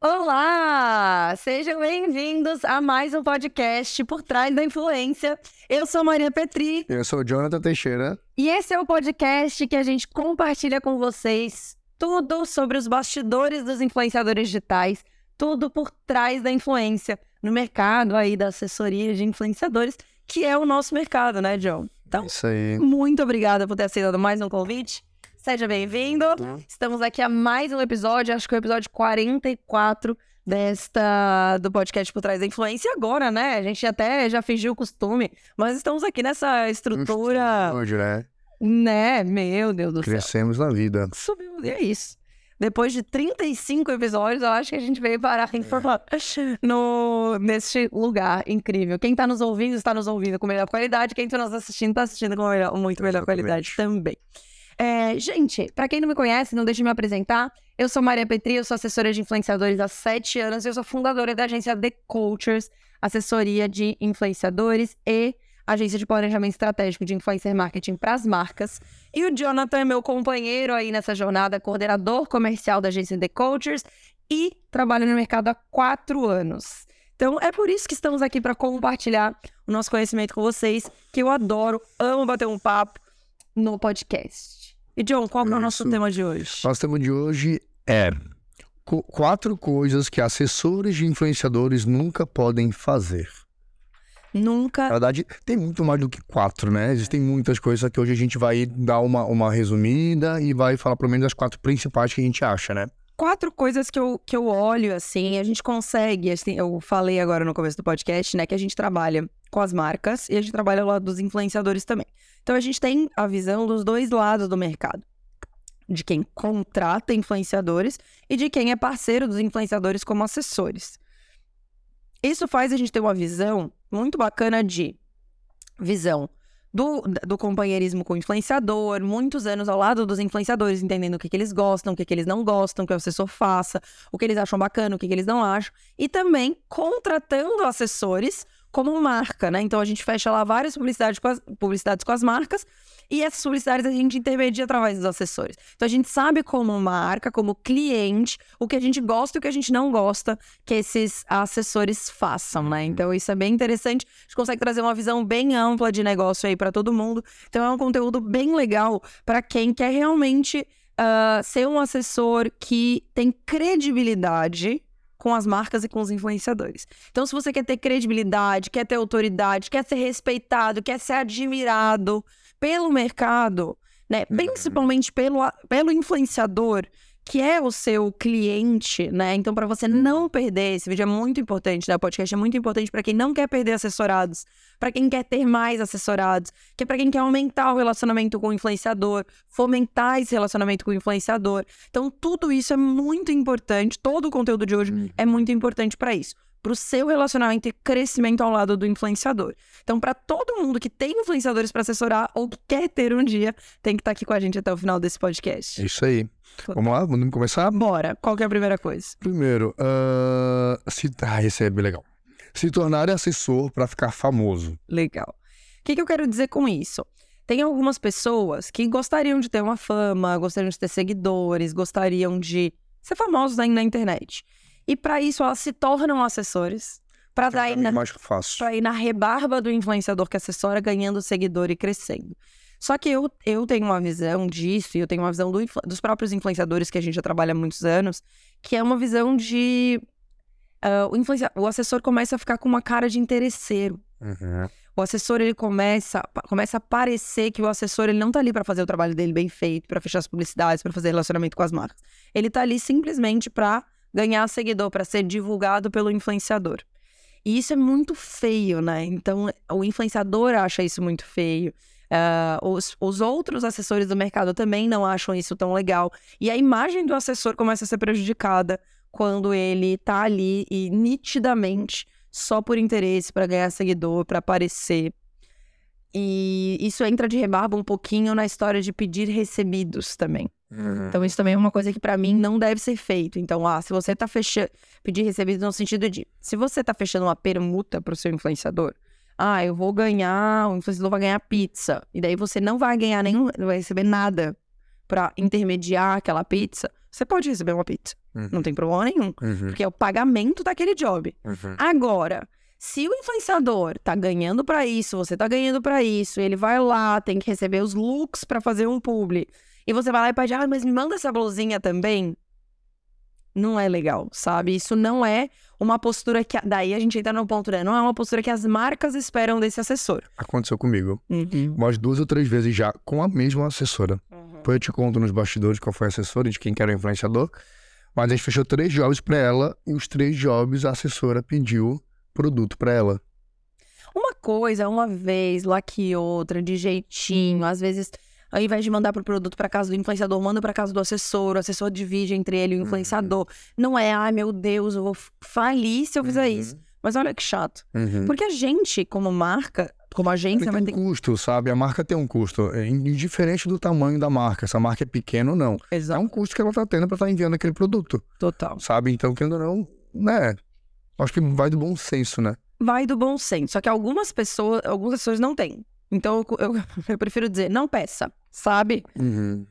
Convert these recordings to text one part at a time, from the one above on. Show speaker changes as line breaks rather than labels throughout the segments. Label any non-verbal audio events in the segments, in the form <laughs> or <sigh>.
Olá! Sejam bem-vindos a mais um podcast Por Trás da Influência. Eu sou Maria Petri.
Eu sou Jonathan Teixeira.
E esse é o podcast que a gente compartilha com vocês tudo sobre os bastidores dos influenciadores digitais, tudo por trás da influência no mercado aí da assessoria de influenciadores, que é o nosso mercado, né, John? Então,
Isso aí.
muito obrigada por ter aceitado mais um convite. Seja bem-vindo. Estamos aqui a mais um episódio, acho que é o episódio 44 desta do podcast por trás da influência agora, né? A gente até já fingiu o costume, mas estamos aqui nessa estrutura,
Hoje, né?
né? Meu Deus do céu.
Crescemos na vida.
Subiu, e é isso. Depois de 35 episódios, eu acho que a gente veio parar em forma- no, neste lugar incrível. Quem tá nos ouvindo, está nos ouvindo com melhor qualidade. Quem tá nos assistindo, tá assistindo com melhor- muito melhor
Exatamente.
qualidade também. É, gente, pra quem não me conhece, não deixe de me apresentar. Eu sou Maria Petri, eu sou assessora de influenciadores há sete anos. Eu sou fundadora da agência The Cultures, assessoria de influenciadores e agência de planejamento estratégico de influencer marketing para as marcas. E o Jonathan é meu companheiro aí nessa jornada, coordenador comercial da agência The Cultures e trabalha no mercado há quatro anos. Então é por isso que estamos aqui para compartilhar o nosso conhecimento com vocês, que eu adoro, amo bater um papo no podcast. E John, qual é o nosso tema de hoje?
Nosso tema de hoje é quatro coisas que assessores de influenciadores nunca podem fazer. Na
Nunca.
verdade, tem muito mais do que quatro, né? Existem muitas coisas que hoje a gente vai dar uma, uma resumida e vai falar pelo menos as quatro principais que a gente acha, né?
Quatro coisas que eu, que eu olho, assim, a gente consegue, assim, eu falei agora no começo do podcast, né, que a gente trabalha com as marcas e a gente trabalha lá dos influenciadores também. Então a gente tem a visão dos dois lados do mercado. De quem contrata influenciadores e de quem é parceiro dos influenciadores como assessores. Isso faz a gente ter uma visão muito bacana de visão do, do companheirismo com o influenciador, muitos anos ao lado dos influenciadores, entendendo o que, que eles gostam, o que, que eles não gostam, que o assessor faça, o que eles acham bacana, o que, que eles não acham, e também contratando assessores como marca, né? Então a gente fecha lá várias publicidades com as, publicidades com as marcas e essas publicidades a gente intermedia através dos assessores. Então a gente sabe como marca, como cliente, o que a gente gosta e o que a gente não gosta que esses assessores façam, né? Então isso é bem interessante. A gente consegue trazer uma visão bem ampla de negócio aí para todo mundo. Então é um conteúdo bem legal para quem quer realmente ah, ser um assessor que tem credibilidade com as marcas e com os influenciadores. Então, se você quer ter credibilidade, quer ter autoridade, quer ser respeitado, quer ser admirado pelo mercado, né? Principalmente pelo, pelo influenciador, que é o seu cliente, né? Então, para você não perder, esse vídeo é muito importante, né? O podcast é muito importante para quem não quer perder assessorados, para quem quer ter mais assessorados, que é para quem quer aumentar o relacionamento com o influenciador, fomentar esse relacionamento com o influenciador. Então, tudo isso é muito importante, todo o conteúdo de hoje é muito importante para isso. Para o seu relacionamento e crescimento ao lado do influenciador. Então, para todo mundo que tem influenciadores para assessorar ou que quer ter um dia, tem que estar aqui com a gente até o final desse podcast.
É isso aí. Vamos lá? Vamos começar?
Bora, qual que é a primeira coisa?
Primeiro, ah, se... ah, esse é bem legal. Se tornar assessor para ficar famoso.
Legal. O que, que eu quero dizer com isso? Tem algumas pessoas que gostariam de ter uma fama, gostariam de ter seguidores, gostariam de ser famosos aí na internet. E para isso elas se tornam assessores para dar
É mais fácil.
para ir na rebarba do influenciador que assessora, ganhando seguidor e crescendo. Só que eu, eu tenho uma visão disso, e eu tenho uma visão do dos próprios influenciadores que a gente já trabalha há muitos anos, que é uma visão de. ah, o, influencia- o assessor começa a ficar com uma cara de interesseiro.
Uhum.
O assessor ele começa, começa a parecer que o assessor ele não tá ali para fazer o trabalho dele bem feito, para fechar as publicidades, para fazer relacionamento com as marcas. Ele tá ali simplesmente para ganhar seguidor, para ser divulgado pelo influenciador. E isso é muito feio, né? Então o influenciador acha isso muito feio. Ah, os, os outros assessores do mercado também não acham isso tão legal. E a imagem do assessor começa a ser prejudicada quando ele tá ali e nitidamente só por interesse, para ganhar seguidor, para aparecer. E isso entra de rebarba um pouquinho na história de pedir recebidos também.
Uhum.
Então, isso também é uma coisa que pra mim não deve ser feito. Então, ah, se você tá fechando. Pedir recebidos no sentido de. Se você tá fechando uma permuta pro seu influenciador, ah, eu vou ganhar. O influenciador vai ganhar pizza. E daí você não vai ganhar nenhum. Não vai receber nada pra intermediar aquela pizza. você pode receber uma pizza.
Uhum.
Não tem problema nenhum.
Uhum.
Porque é o pagamento daquele job.
Uhum.
Agora, se o influenciador tá ganhando pra isso, você tá ganhando pra isso, ele vai lá, tem que receber os looks pra fazer um publi, e você vai lá e pede, ah, mas me manda essa blusinha também. Não é legal, sabe? Isso não é uma postura que. Daí a gente entra no ponto, né? Não é uma postura que as marcas esperam desse assessor.
Aconteceu comigo.
Uhum.
Umas duas ou três vezes já com a mesma assessora. Depois eu te conto nos bastidores qual foi a assessora, de quem que era o influenciador. Mas a gente fechou três jobs pra ela e os três jobs a assessora pediu produto pra ela.
Uma coisa, uma vez, lá que outra, de jeitinho. Às vezes, ao invés de mandar pro produto pra casa do influenciador, manda pra casa do assessor. O assessor divide entre ele e o influenciador. Não é, ai meu Deus, eu vou falir se eu fizer isso. Mas olha que chato.
Uhum.
Porque a gente, como marca, como agência,
Ele
vai
tem
ter
um custo, sabe? A marca tem um custo. É indiferente do tamanho da marca. Se a marca é pequena ou não. É
Exato.
um custo que ela tá tendo pra estar enviando aquele produto,
Total.
sabe? Então, querendo ou não, né? Acho que vai do bom senso, né?
Vai do bom senso. Só que algumas pessoas, algumas pessoas não têm. Então eu, eu, <laughs> eu prefiro dizer, não peça, sabe?
Uhum.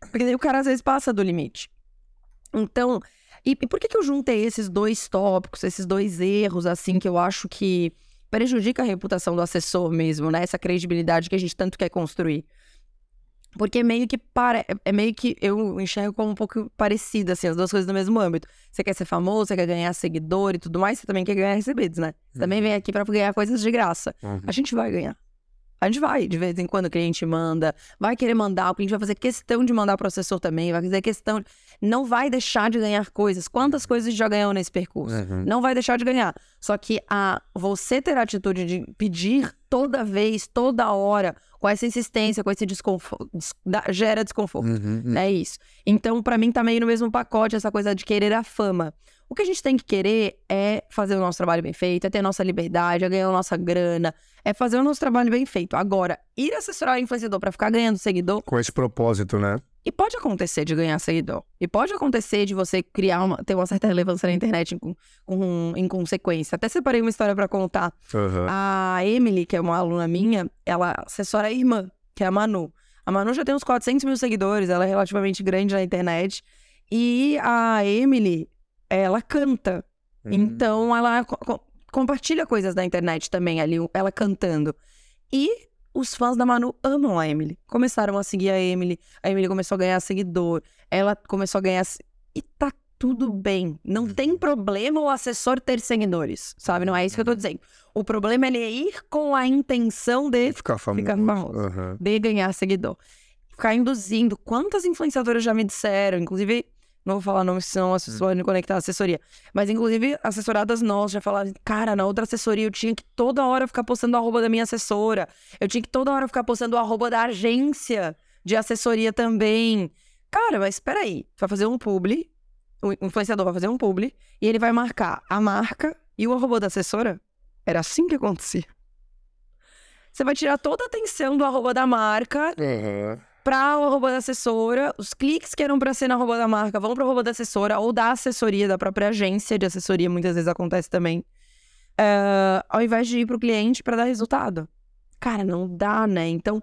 Porque daí o cara às vezes passa do limite. Então, e, e por que, que eu juntei esses dois tópicos, esses dois erros, assim, que eu acho que prejudica a reputação do assessor mesmo, né? Essa credibilidade que a gente tanto quer construir. Porque meio que para, é meio que eu enxergo como um pouco parecido, assim, as duas coisas no mesmo âmbito. Você quer ser famoso, você quer ganhar seguidor e tudo mais, você também quer ganhar recebidos, né? Você também vem aqui pra ganhar coisas de graça.
Uhum.
A gente vai ganhar. A gente vai, de vez em quando o cliente manda, vai querer mandar, o cliente vai fazer questão de mandar pro assessor também, vai fazer questão. Não vai deixar de ganhar coisas. Quantas coisas a gente já ganhou nesse percurso?
Uhum.
Não vai deixar de ganhar. Só que a você ter a atitude de pedir toda vez, toda hora, com essa insistência, com esse desconforto, des- gera desconforto.
Uhum.
É isso. Então, pra mim, tá meio no mesmo pacote essa coisa de querer a fama. O que a gente tem que querer é fazer o nosso trabalho bem feito, é ter nossa liberdade, é ganhar a nossa grana, é fazer o nosso trabalho bem feito. Agora, ir assessorar o influenciador pra ficar ganhando seguidor,
Com esse propósito, né?
E pode acontecer de ganhar seguidor. E pode acontecer de você criar uma, ter uma certa relevância na internet em, com- em consequência. Até separei uma história pra contar.
Uhum.
A Emily, que é uma aluna minha, ela assessora a irmã, que é a Manu. A Manu já tem uns 400 mil seguidores, ela é relativamente grande na internet. E a Emily, ela canta.
Uhum.
Então, ela co- compartilha coisas na internet também ali, ela cantando. E os fãs da Manu amam a Emily. Começaram a seguir a Emily. A Emily começou a ganhar seguidor. Ela começou a ganhar. E tá tudo bem. Não tem problema o assessor ter seguidores, sabe? Não é isso que eu tô dizendo. O problema é ele ir com a intenção de,
Ficar famoso.
Ficar famoso.
Uhum.
de ganhar seguidor. Ficar induzindo. Quantas influenciadoras já me disseram, inclusive. Não vou falar nomes, senão as pessoas vão conectar a assessoria. Mas, inclusive, assessoradas nossas já falaram: cara, na outra assessoria eu tinha que toda hora ficar postando o arroba da minha assessora. Eu tinha que toda hora ficar postando o arroba da agência de assessoria também. Cara, mas espera aí. Vai fazer um publi, o influenciador vai fazer um publi, e ele vai marcar a marca e o arroba da assessora? Era assim que acontecia. Você vai tirar toda a atenção do arroba da marca
Uhum.
Pra o arroba da assessora. Os cliques que eram pra ser na arroba da marca vão pro arroba da assessora ou da assessoria, da própria agência de assessoria, muitas vezes acontece também. É, ao invés de ir pro cliente pra dar resultado. Cara, não dá, né? Então,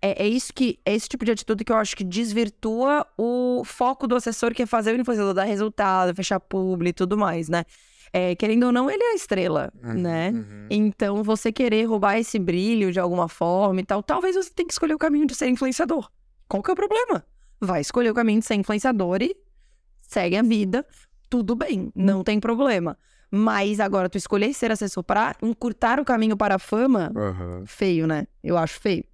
é, é isso que é esse tipo de atitude que eu acho que desvirtua o foco do assessor, que é fazer o influenciador dar resultado, fechar publi e tudo mais, né? É, querendo ou não, ele é a estrela, né?
Uhum.
Então, você querer roubar esse brilho de alguma forma e tal, talvez você tenha que escolher o caminho de ser influenciador. Qual que é o problema? Vai escolher o caminho de ser influenciador e segue a vida, tudo bem, não tem problema. Mas agora, tu escolher ser assessor para encurtar o caminho para a fama,
Uhum.
feio, né? Eu acho feio.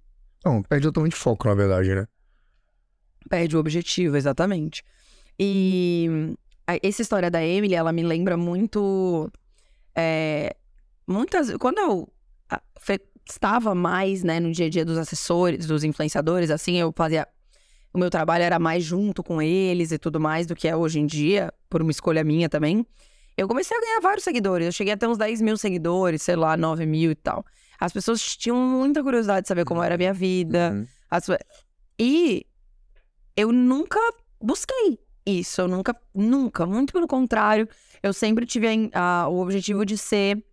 Não, perde totalmente foco, na verdade, né?
Perde o objetivo, exatamente. E essa história da Emily, ela me lembra muito. é, muitas. Quando eu estava mais, né, no dia a dia dos assessores, dos influenciadores, assim, eu fazia. O meu trabalho era mais junto com eles e tudo mais do que é hoje em dia, por uma escolha minha também. Eu comecei a ganhar vários seguidores. Eu cheguei até uns 10 mil seguidores, sei lá, 9 mil e tal. As pessoas tinham muita curiosidade de saber como era a minha vida.
Uhum.
As E eu nunca busquei isso. Eu nunca, nunca, muito pelo contrário. Eu sempre tive a a- o objetivo de ser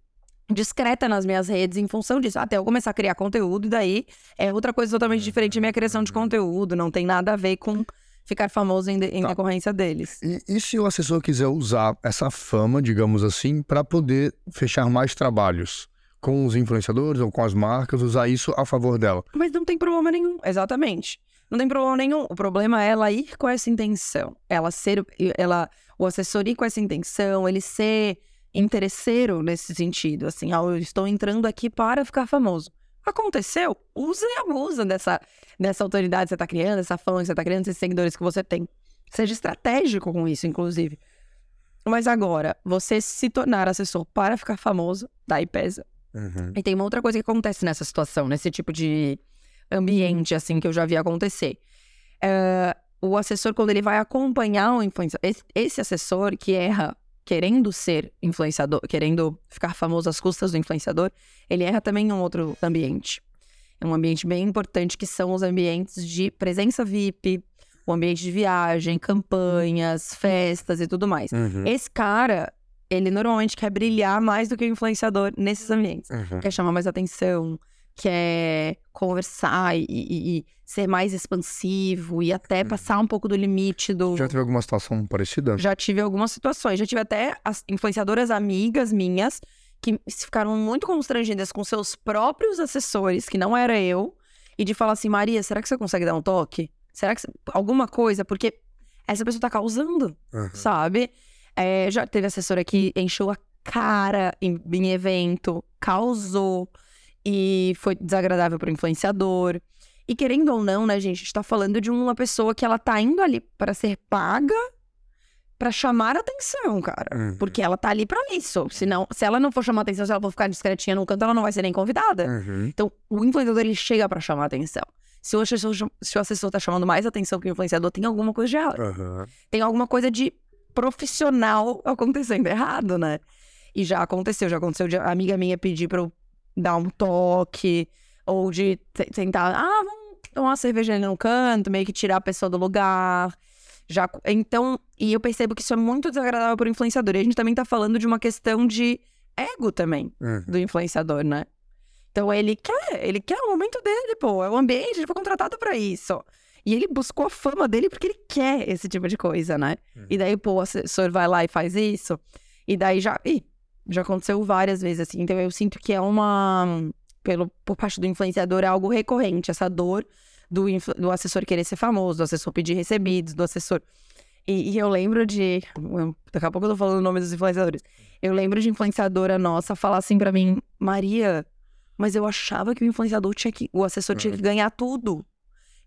discreta nas minhas redes em função disso. Até eu começar a criar conteúdo, e daí é outra coisa totalmente diferente da minha criação de conteúdo. Não tem nada a ver com ficar famoso em, de, em tá. decorrência deles.
E, e, se o assessor quiser usar essa fama, digamos assim, para poder fechar mais trabalhos com os influenciadores ou com as marcas, usar isso a favor dela?
Mas não tem problema nenhum, exatamente. Não tem problema nenhum. O problema é ela ir com essa intenção. Ela ser. Ela, o assessor ir com essa intenção, ele ser interesseiro nesse sentido. Assim, ah, eu estou entrando aqui para ficar famoso. Aconteceu, usa e abusa dessa, dessa autoridade que você está criando, essa fama que você está criando, esses seguidores que você tem. Seja estratégico com isso, inclusive. Mas agora, você se tornar assessor para ficar famoso, daí pesa. Uhum. E tem uma outra coisa que acontece nessa situação, nesse tipo de ambiente, assim, que eu já vi acontecer. Uh, o assessor, quando ele vai acompanhar o influenciador, esse, esse assessor que erra querendo ser influenciador, querendo ficar famoso às custas do influenciador, ele erra também em um outro ambiente. É um ambiente bem importante que são os ambientes de presença VIP, o ambiente de viagem, campanhas, festas e tudo mais. Uhum. Esse cara, ele normalmente quer brilhar mais do que o influenciador nesses ambientes. Uhum. Quer chamar mais atenção, quer conversar e, e, e, ser mais expansivo e até uhum. passar um pouco do limite do.
Já teve alguma situação parecida?
Já tive algumas situações. Já tive até as influenciadoras amigas minhas que ficaram muito constrangidas com seus próprios assessores, que não era eu, e de falar assim: Maria, será que você consegue dar um toque? Será que você... alguma coisa? Porque essa pessoa tá causando, uhum. sabe? É, já teve assessora que encheu a cara em, em evento, causou e foi desagradável para o influenciador. E querendo ou não, né, gente, a gente tá falando de uma pessoa que ela tá indo ali para ser paga para chamar atenção, cara. Uhum. Porque ela tá ali para isso. Senão, se ela não for chamar atenção, se ela for ficar discretinha no canto, ela não vai ser nem convidada. Uhum. Então, o influenciador ele chega para chamar atenção. Se o, assessor, se o assessor tá chamando mais atenção que o influenciador, tem alguma coisa de errado. Uhum. Tem alguma coisa de profissional acontecendo errado, né? E já aconteceu, já aconteceu de amiga minha pedir pra eu dar um toque, ou de tentar, ah, vamos tomar uma cerveja ali no canto, meio que tirar a pessoa do lugar. Já, então, e eu percebo que isso é muito desagradável para o influenciador. E a gente também tá falando de uma questão de ego também uhum. do influenciador, né? Então ele quer, ele quer o momento dele, pô, é o ambiente, ele foi contratado para isso. E ele buscou a fama dele porque ele quer esse tipo de coisa, né? Uhum. E daí, pô, o assessor vai lá e faz isso. E daí já. Ih, já aconteceu várias vezes, assim. Então eu sinto que é uma. Pelo, por parte do influenciador, é algo recorrente, essa dor do, do assessor querer ser famoso, do assessor pedir recebidos, do assessor. E, e, eu lembro de. Daqui a pouco eu tô falando o nome dos influenciadores. Eu lembro de influenciadora nossa falar assim para mim, Maria, mas eu achava que o influenciador tinha que. O assessor tinha que uhum. ganhar tudo.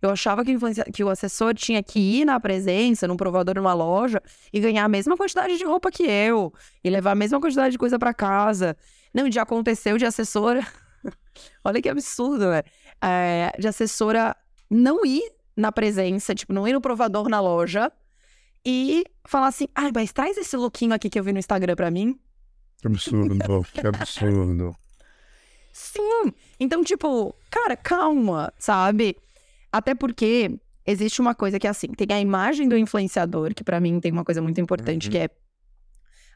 Eu achava que, que o assessor tinha que ir na presença, num provador, numa loja, e ganhar a mesma quantidade de roupa que eu, e levar a mesma quantidade de coisa para casa. Não, já aconteceu de assessora. <laughs> Olha que absurdo, né? É, de assessora não ir na presença, tipo, não ir no provador na loja e falar assim: ai, mas traz esse lookinho aqui que eu vi no Instagram pra mim.
Que absurdo, que absurdo.
Sim. Então, tipo, cara, calma, sabe? Até porque existe uma coisa que é assim, tem a imagem do influenciador, que para mim tem uma coisa muito importante, uhum. que é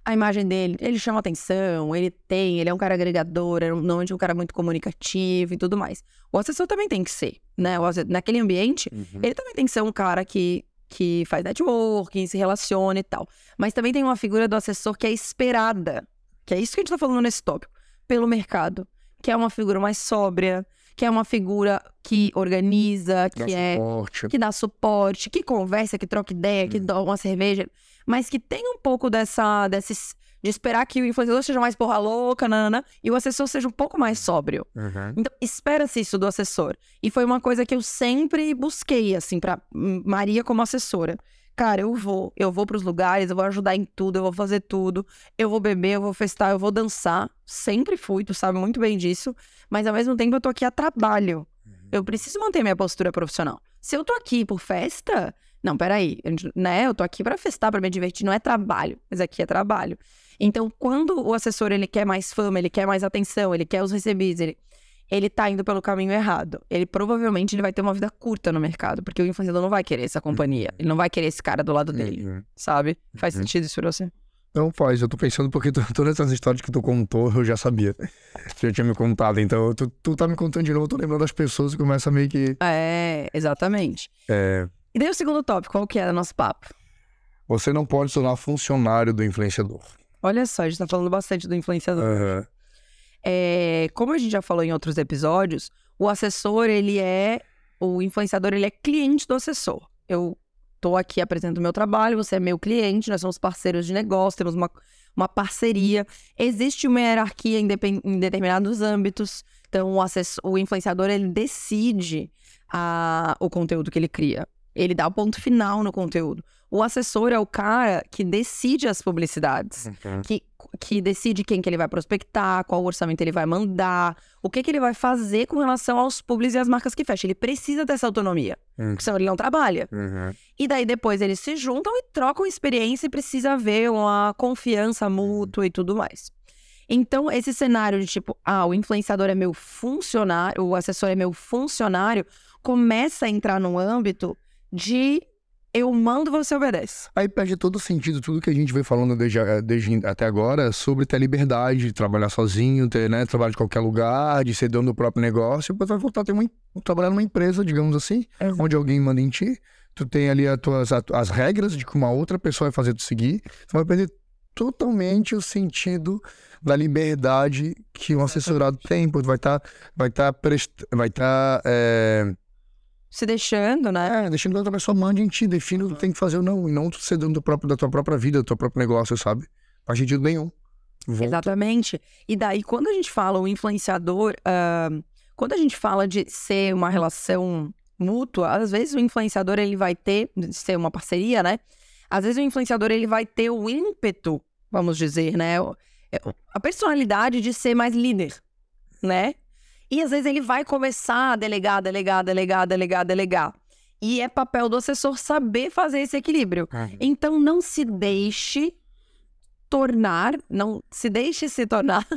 a imagem dele, ele chama atenção, ele tem, ele é um cara agregador, é normalmente um cara muito comunicativo e tudo mais. O assessor também tem que ser, né? naquele ambiente, uhum. ele também tem que ser um cara que, que faz networking, se relaciona e tal. Mas também tem uma figura do assessor que é esperada, que é isso que a gente tá falando nesse tópico, pelo mercado, que é uma figura mais sóbria, que é uma figura que organiza, que dá é suporte. que dá suporte, que conversa, que troca ideia, hum. que dá uma cerveja, mas que tem um pouco dessa desses de esperar que o influenciador seja mais porra louca, nanana, e o assessor seja um pouco mais sóbrio. Uhum. Então, espera-se isso do assessor. E foi uma coisa que eu sempre busquei, assim, pra Maria como assessora. Cara, eu vou, eu vou pros lugares, eu vou ajudar em tudo, eu vou fazer tudo, eu vou beber, eu vou festar, eu vou dançar. Sempre fui, tu sabe muito bem disso mas ao mesmo tempo eu tô aqui a trabalho. Uhum. Eu preciso manter minha postura profissional. Se eu tô aqui por festa, não, peraí, né? Eu tô aqui para festar, para me divertir, não é trabalho, mas aqui é trabalho. Então, quando o assessor ele quer mais fama, ele quer mais atenção, ele quer os recebidos, ele, ele tá indo pelo caminho errado. Ele provavelmente ele vai ter uma vida curta no mercado, porque o influenciador não vai querer essa companhia. Uhum. Ele não vai querer esse cara do lado dele, uhum. sabe? Faz uhum. sentido isso pra você?
Não faz, eu tô pensando porque tu, todas essas histórias que tu contou eu já sabia. Tu já tinha me contado, então tu, tu tá me contando de novo, eu tô lembrando das pessoas e começa meio que.
É, exatamente. É. E daí o segundo tópico, qual que é o nosso papo?
Você não pode se tornar funcionário do influenciador.
Olha só, a gente tá falando bastante do influenciador.
Aham.
É, como a gente já falou em outros episódios, o assessor, ele é. O influenciador, ele é cliente do assessor. Eu tô aqui apresentando o meu trabalho, você é meu cliente, nós somos parceiros de negócio, temos uma, uma parceria. Existe uma hierarquia em, em determinados âmbitos. Então, o, assessor, o influenciador, ele decide a, o conteúdo que ele cria. Ele dá o ponto final no conteúdo. O assessor é o cara que decide as publicidades
Uhum.
que, que decide quem que ele vai prospectar, qual orçamento ele vai mandar, o que que ele vai fazer com relação aos públicos e às marcas que fecha. Ele precisa dessa autonomia,
Uhum.
porque senão ele não trabalha.
Uhum.
E daí depois eles se juntam e trocam experiência e precisa haver uma confiança mútua e tudo mais. Então, esse cenário de tipo, ah, o influenciador é meu funcionário, o assessor é meu funcionário, começa a entrar num âmbito de eu mando, você obedece.
Aí perde todo o sentido, tudo que a gente vem falando desde, desde até agora sobre ter liberdade de trabalhar sozinho, ter, né, trabalhar de qualquer lugar, de ser dono do próprio negócio, depois vai voltar a ter uma, trabalhar numa empresa, digamos assim, onde alguém manda em ti, tu tem ali as, tuas, as regras de que uma outra pessoa vai fazer tu seguir, tu vai perder totalmente o sentido da liberdade que um assessorado tem, tu vai estar vai tá vai tá, é,
Se deixando, né?
é, deixando que outra pessoa mande em ti, define o que tem que fazer ou não, e não tu ser dono do próprio, da tua própria vida, do teu próprio negócio, sabe? Faz sentido nenhum. Volta.
Exatamente. E daí, quando a gente fala o influenciador, ah, quando a gente fala de ser uma relação mútua, às vezes o influenciador ele vai ter, de ser uma parceria, né? Às vezes o influenciador ele vai ter o ímpeto, vamos dizer, né? É, A personalidade de ser mais líder, né? E às vezes ele vai começar a delegar, delegar, delegar, delegar, delegar. E é papel do assessor saber fazer esse equilíbrio. Então não se deixe tornar, não se deixe se tornar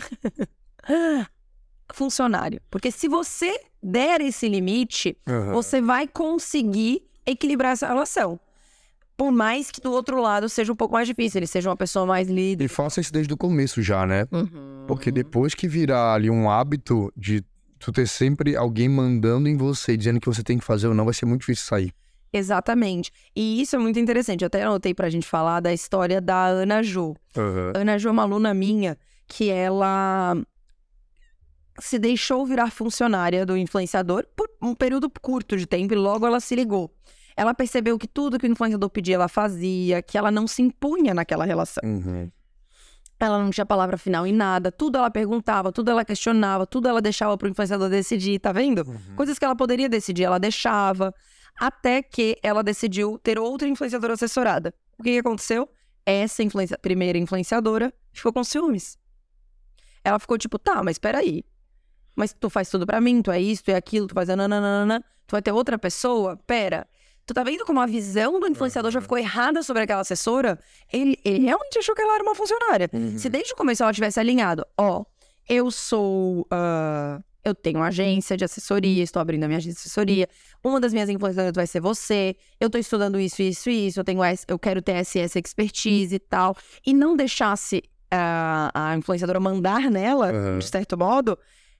<laughs> funcionário. Porque se você der esse limite,
Aham.
você vai conseguir equilibrar essa relação. Por mais que do outro lado seja um pouco mais difícil, ele seja uma pessoa mais líder.
E faça isso desde o começo já, né?
Uhum.
Porque depois que virar ali um hábito de tu ter sempre alguém mandando em você, dizendo que você tem que fazer ou não, vai ser muito difícil sair.
Exatamente. E isso é muito interessante. Eu até anotei pra gente falar da história da Ana Ju.
Aham.
Ana Ju é uma aluna minha que ela se deixou virar funcionária do influenciador por um período curto de tempo e logo ela se ligou. Ela percebeu que tudo que o influenciador pedia ela fazia, que ela não se impunha naquela relação.
Uhum.
Ela não tinha palavra final em nada, tudo ela perguntava, tudo ela questionava, tudo ela deixava pro influenciador decidir, tá vendo? Coisas que ela poderia decidir, ela deixava. Até que ela decidiu ter outra influenciadora assessorada. O que, que aconteceu? Essa influencia- primeira influenciadora ficou com ciúmes. Ela ficou tipo, tá, mas peraí. Mas tu faz tudo pra mim, tu é isso, tu é aquilo, tu faz nananana, tu vai ter outra pessoa? Pera. Tu tá vendo como a visão do influenciador já ficou errada sobre aquela assessora? Ele, ele realmente achou que ela era uma funcionária.
Uhum.
Se desde o começo ela tivesse alinhado, ó, eu sou. ah, eu tenho uma agência de assessoria, estou abrindo a minha agência de assessoria. Uma das minhas influenciadoras vai ser você. Eu tô estudando isso, isso e isso. Eu tenho essa- eu quero ter essa, essa expertise e tal. E não deixasse ah, a influenciadora mandar nela,
Aham.
de certo modo,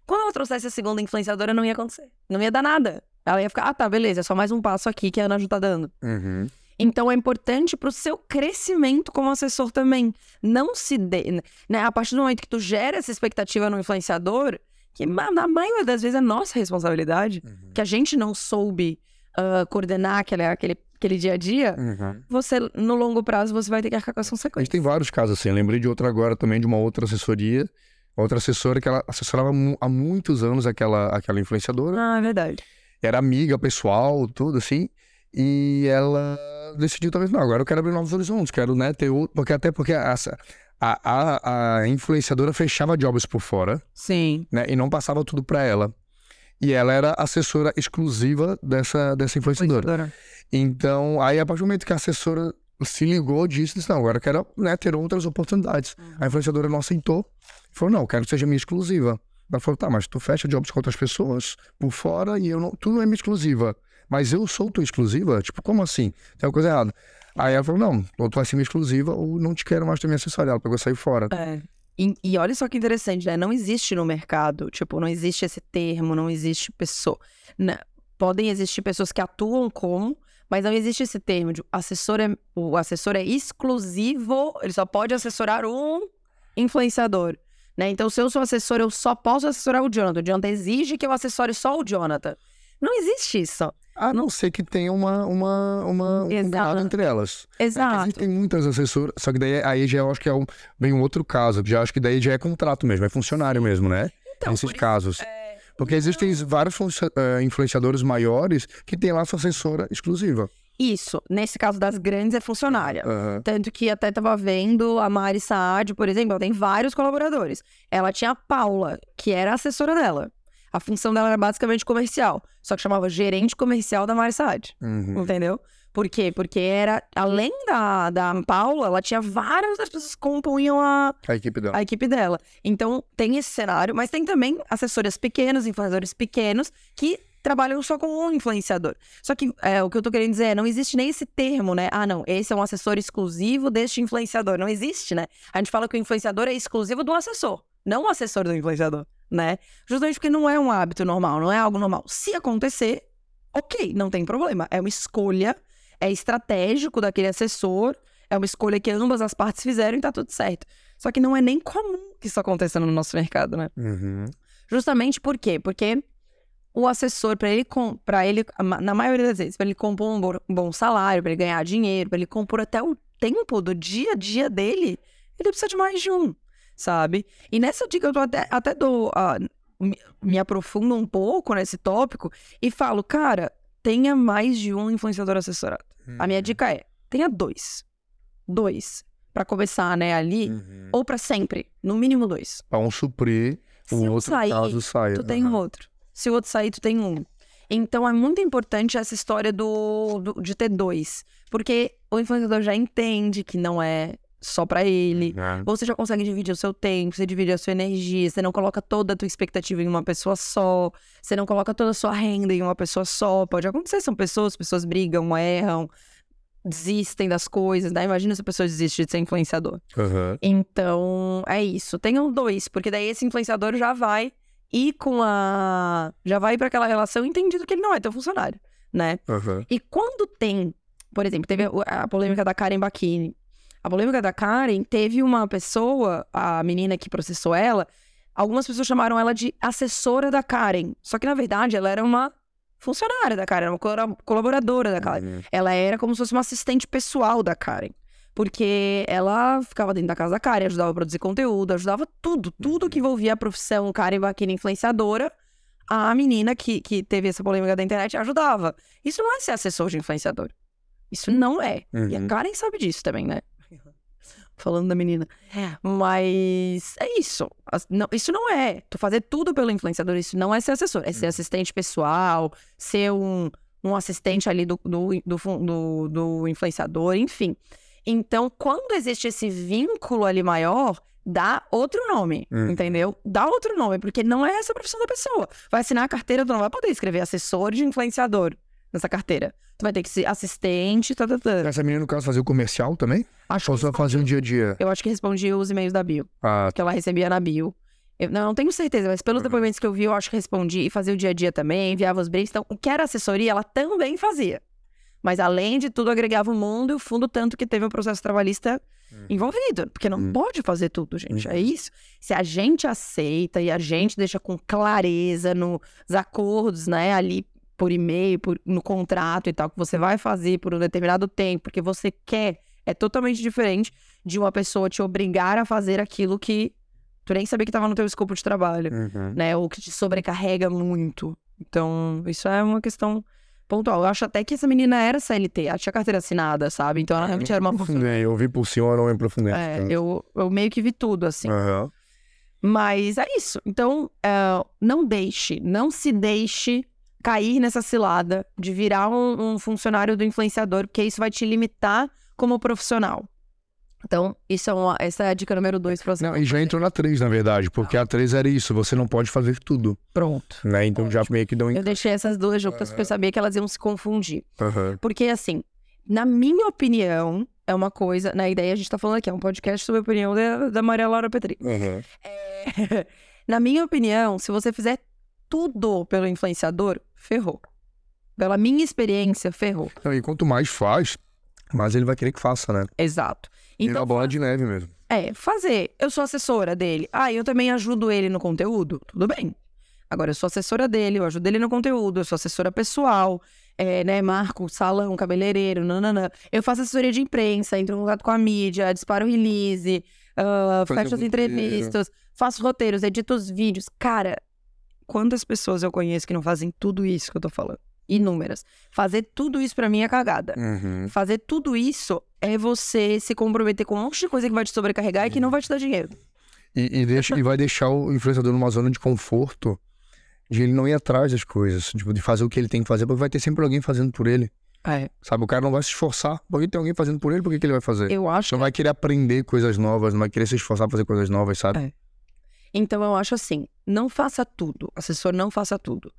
quando ela trouxesse a segunda influenciadora, não ia acontecer. Não ia dar nada. Ela ia ficar, ah, tá, beleza, é só mais um passo aqui que a Ana Ju tá dando.
Uhum.
Então é importante pro seu crescimento como assessor também. Não se dê, né? A partir do momento que tu gera essa expectativa no influenciador, que na maioria das vezes é nossa responsabilidade, que a gente não soube ah, coordenar aquele, aquele, aquele dia a dia,
Uhum.
você, no longo prazo, você vai ter que arcar com as
A
consequências.
gente tem vários casos assim. Eu lembrei de outra agora também, de uma outra assessoria. Outra assessora que ela assessorava há muitos anos aquela, aquela influenciadora.
Ah, é verdade.
Era amiga pessoal, tudo assim. E ela decidiu talvez, não, agora eu quero abrir novos horizontes, quero, né, ter outro. Porque até porque a, a, a influenciadora fechava jobs por fora,
Sim.
né, e não passava tudo pra ela. E ela era assessora exclusiva dessa, dessa influenciadora. Então, aí a partir do momento que a assessora se ligou disso, disse, não, agora eu quero né, ter outras oportunidades. A influenciadora não aceitou. Falou, não, eu quero que seja minha exclusiva. Ela falou, tá, mas tu fecha jobs com outras pessoas por fora e eu não, tu não é minha exclusiva. Mas eu sou tua exclusiva? Tipo, como assim? Tem uma coisa errada. Aí ela falou, não, ou tu vai ser minha exclusiva ou não te quero mais ter minha assessoria. Ela pegou saiu fora.
É. E, e olha só que interessante, né? Não existe no mercado, tipo, não existe esse termo, não existe pessoa. né? Podem existir pessoas que atuam como, Mas não existe esse termo de assessor é, o assessor é exclusivo, ele só pode assessorar um influenciador. Né? Então, se eu sou assessor, eu só posso assessorar o Jonathan. O Jonathan exige que eu assessore só o Jonathan. Não existe isso.
A não ser que tenha uma, uma, uma um entre elas. É
Exato.
Existem muitas assessoras, só que daí aí já eu acho que é um, bem um outro caso. Já acho que daí já é contrato mesmo, é funcionário mesmo, né?
Então,
Nesses casos.
é,
Porque existem vários eh, influenciadores maiores que têm lá sua assessora exclusiva.
Isso, nesse caso das grandes, é funcionária.
Aham.
Tanto que até tava vendo a Mari Saad, por exemplo, ela tem vários colaboradores. Ela tinha a Paula, que era a assessora dela. A função dela era basicamente comercial, só que chamava gerente comercial da Mari Saad.
Uhum.
Entendeu? Por quê? Porque era, além da, da Paula, ela tinha várias outras pessoas que compunham a,
A equipe dela.
a equipe dela. Então, tem esse cenário, mas tem também assessores pequenos, influenciadores pequenos, que trabalham só com um influenciador. Só que é, o que eu tô querendo dizer é, não existe nem esse termo, né? Ah, não, esse é um assessor exclusivo deste influenciador. Não existe, né? A gente fala que o influenciador é exclusivo do assessor, não o assessor do influenciador, né? Justamente porque não é um hábito normal, não é algo normal. Se acontecer, ok, não tem problema. É uma escolha, é estratégico daquele assessor, é uma escolha que ambas as partes fizeram e tá tudo certo. Só que não é nem comum que isso aconteça no nosso mercado, né?
Uhum.
Justamente por quê? Porque o assessor, para ele, para ele, na maioria das vezes, para ele compor um bo- um bom salário, para ele ganhar dinheiro, para ele compor até o tempo do dia a dia dele, ele precisa de mais de um, sabe? E nessa dica eu até, até dou, ah, me, me aprofundo um pouco nesse tópico e falo, cara, tenha mais de um influenciador assessorado. A minha dica é, tenha dois. Dois. Pra começar, né, ali,
Uhum.
ou pra sempre. No mínimo dois.
Pra um suprir,
Se um
outro
sair,
caso saia.
tu tem
Aham.
outro. Se o outro sair, tu tem um. Então é muito importante essa história do, do- de ter dois. Porque o influenciador já entende que não é só pra ele.
Né?
Você já consegue dividir o seu tempo, você divide a sua energia, você não coloca toda a tua expectativa em uma pessoa só, você não coloca toda a sua renda em uma pessoa só. Pode acontecer, são pessoas, pessoas brigam, erram, desistem das coisas, né? Imagina se a pessoa desiste de ser influenciador.
Aham.
Então, é isso. Tenham dois, porque daí esse influenciador já vai ir com a. Já vai para aquela relação entendido que ele não é teu funcionário, né?
Aham.
E quando tem, por exemplo, teve a polêmica da Karen Bakini. A polêmica da Karen teve uma pessoa, a menina que processou ela, algumas pessoas chamaram ela de assessora da Karen. Só que, na verdade, ela era uma funcionária da Karen, era uma colaboradora da Karen
Uhum.
ela era como se fosse uma assistente pessoal da Karen. Porque ela ficava dentro da casa da Karen, ajudava a produzir conteúdo, ajudava tudo, tudo que envolvia a profissão Karen Bakini influenciadora, a menina que, que teve essa polêmica da internet ajudava. Isso não é ser assessor de influenciador. Isso não é. E a
Uhum.
Karen sabe disso também, né? <laughs> Falando da menina. Mas é isso. Não- isso não é. Tu fazer tudo pelo influenciador, isso não é ser assessor. É ser assistente pessoal, ser um, um assistente ali do, do, do, do, do influenciador, enfim. Então, quando existe esse vínculo ali maior, dá outro nome,
Hum.
entendeu? Dá outro nome, porque não é essa a profissão da pessoa. Vai assinar a carteira, tu não vai poder escrever assessor de influenciador nessa carteira. Tu vai ter que ser assistente, tá, tá, tá.
Essa menina, no caso, fazia o comercial também?
Acho
Ou só fazia um dia a dia?
eu acho que respondia os e-mails da Bio,
Ah,
que ela recebia na Bio. Eu não, não tenho certeza, mas pelos
Uhum.
depoimentos que eu vi, eu acho que respondi e fazia o dia a dia também, enviava os briefs. Então, o que era assessoria, ela também fazia. Mas, além de tudo, agregava o mundo e o fundo, tanto que teve um processo trabalhista envolvido. Porque não
Uhum.
pode fazer tudo, gente. É
Uhum.
isso. Se a gente aceita e a gente deixa com clareza nos acordos, né, ali por e-mail, por- no contrato e tal, que você vai fazer por um determinado tempo, porque você quer, é totalmente diferente de uma pessoa te obrigar a fazer aquilo que tu nem sabia que estava no teu escopo de trabalho,
uhum.
né? Ou que te sobrecarrega muito. Então, isso é uma questão pontual. Eu acho até que essa menina era CLT, ela tinha carteira assinada, sabe? Então ela realmente era uma
Aprofundei, eu vi por cima, não me aprofundei.
é, eu, eu meio que vi tudo, assim.
Aham.
Mas é isso. Então, é, não deixe, não se deixe cair nessa cilada de virar um, um funcionário do influenciador, porque isso vai te limitar como profissional. Então, isso é uma, essa é a dica número dois pra você.
Não, e já entrou na 3, na verdade, porque a 3 era isso, você não pode fazer tudo,
Pronto.
né? Então já meio que deu em...
Eu deixei essas duas juntas porque eu sabia que elas iam se confundir.
Aham.
Porque, assim, na minha opinião, é uma coisa. Na ideia, a gente tá falando aqui, é um podcast sobre a opinião da, da Maria Laura Petri.
Aham. <laughs>
Na minha opinião, se você fizer tudo pelo influenciador, ferrou. Pela minha experiência, ferrou.
Não, e quanto mais faz, mais ele vai querer que faça, né?
Exato.
Então, a bola de neve mesmo.
é, fazer. Eu sou assessora dele. Ah, eu também ajudo ele no conteúdo. Tudo bem. Agora, eu sou assessora dele, eu ajudo ele no conteúdo, eu sou assessora pessoal, é, né? Marco, salão, cabeleireiro, nananã. Eu faço assessoria de imprensa, entro em contato com a mídia, disparo release,
Fazer
fecho as entrevistas, faço roteiros, edito os vídeos. Cara, quantas pessoas eu conheço que não fazem tudo isso que eu tô falando? Inúmeras. Fazer tudo isso pra mim é cagada.
Uhum.
Fazer tudo isso é você se comprometer com um monte de coisa que vai te sobrecarregar e que não vai te dar dinheiro.
E, e deixa, e vai deixar o influenciador numa zona de conforto de ele não ir atrás das coisas, tipo, de fazer o que ele tem que fazer, porque vai ter sempre alguém fazendo por ele.
É.
Sabe? O cara não vai se esforçar, porque tem alguém fazendo por ele, por que, que ele vai fazer?
Eu acho
Não vai querer aprender coisas novas, não vai querer se esforçar pra fazer coisas novas, sabe?
É. Então eu acho assim, não faça tudo, assessor não faça tudo.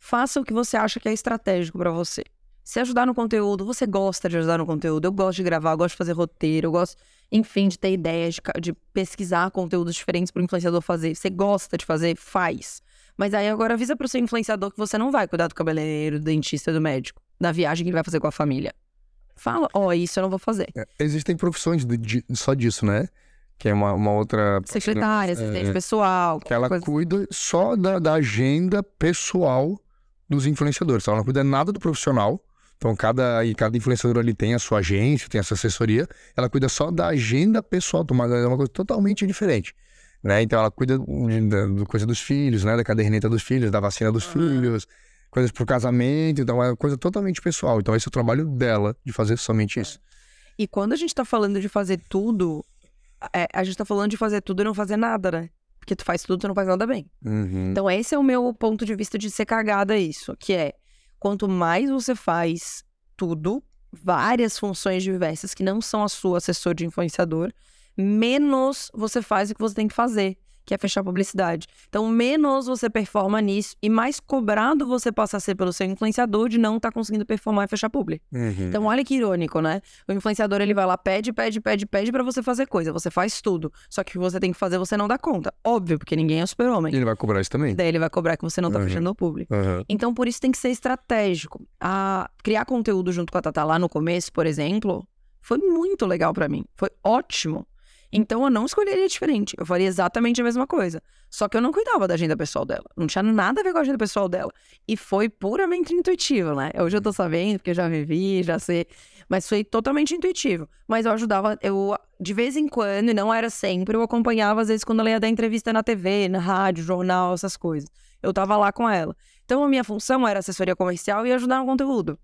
Faça o que você acha que é estratégico pra você. Se ajudar no conteúdo, você gosta de ajudar no conteúdo, eu gosto de gravar, eu gosto de fazer roteiro, eu gosto, enfim, de ter ideias, de, de pesquisar conteúdos diferentes pro influenciador fazer. Você gosta de fazer, faz. Mas aí agora avisa pro seu influenciador que você não vai cuidar do cabeleireiro, do dentista, do médico, da viagem que ele vai fazer com a família. Fala, ó, isso eu não vou fazer.
É, Existem profissões de- de- só disso, né? Que é uma, uma outra.
Secretária, assistente pessoal,
Que ela
coisa-
cuida só da, da agenda pessoal dos influenciadores. Ela não cuida nada do profissional. Então, cada, e cada influenciador ali tem a sua agência, tem a sua assessoria. Ela cuida só da agenda pessoal, é uma coisa totalmente diferente. Né? Então, ela cuida da do coisa dos filhos, né? Da caderneta dos filhos, da vacina dos filhos, coisas pro casamento. Então, é uma coisa totalmente pessoal. Então, esse é o trabalho dela, de fazer somente isso.
E quando a gente tá falando de fazer tudo, é, a gente tá falando de fazer tudo e não fazer nada, né? Porque tu faz tudo, tu não faz nada bem.
Uhum.
Então, esse é o meu ponto de vista de ser cagada isso, que é quanto mais você faz tudo, várias funções diversas que não são a sua assessor de influenciador, menos você faz o que você tem que fazer, que é fechar publicidade. Então, menos você performa nisso e mais cobrado você passa a ser pelo seu influenciador de não estar conseguindo performar e fechar publi.
Uhum.
Então, olha que irônico, né? O influenciador, ele vai lá, pede, pede, pede, pede pra você fazer coisa. Você faz tudo. Só que o que você tem que fazer, você não dá conta. Óbvio, porque ninguém é super-homem.
ele vai cobrar isso também?
Daí ele vai cobrar que você não tá
Uhum.
fechando o público.
Uhum.
Então, por isso tem que ser estratégico. A criar conteúdo junto com a Tata lá no começo, por exemplo, foi muito legal pra mim. Foi ótimo. Então, eu não escolheria diferente. Eu faria exatamente a mesma coisa. Só que eu não cuidava da agenda pessoal dela. Não tinha nada a ver com a agenda pessoal dela. E foi puramente intuitivo, né? Hoje eu tô sabendo, porque eu já vivi, já sei. Mas foi totalmente intuitivo. Mas eu ajudava, eu, de vez em quando, e não era sempre, eu acompanhava, às vezes, quando ela ia dar entrevista na TV, na rádio, jornal, essas coisas. Eu tava lá com ela. Então, a minha função era assessoria comercial e ajudar no conteúdo.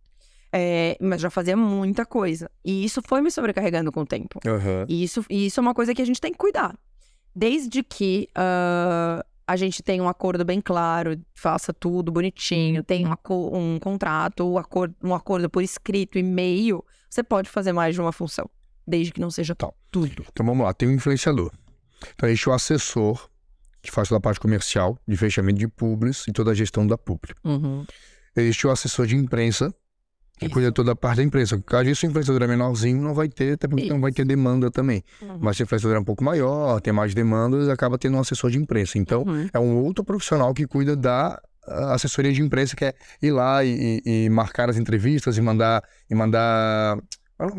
É, mas já fazia muita coisa. E isso foi me sobrecarregando com o tempo.
Uhum.
E isso, e isso é uma coisa que a gente tem que cuidar. Desde que ah, a gente tenha um acordo bem claro, faça tudo bonitinho, tenha um, um contrato, um acordo, um acordo por escrito, e-mail, você pode fazer mais de uma função. Desde que não seja
Tá.
tudo.
Então vamos lá, tem um influenciador. Então existe o assessor, que faz toda a parte comercial, de fechamento de publis e toda a gestão da publi. Existe o assessor de imprensa,
Isso.
cuida toda a parte da imprensa. Caso disso, o influenciador é menorzinho, não vai ter, até porque não vai ter demanda também.
Uhum.
Mas se o influenciador é um pouco maior, tem mais demandas, acaba tendo um assessor de imprensa. Então,
Uhum.
é um outro profissional que cuida da ah, assessoria de imprensa, que é ir lá e, e- e marcar as entrevistas e mandar, e mandar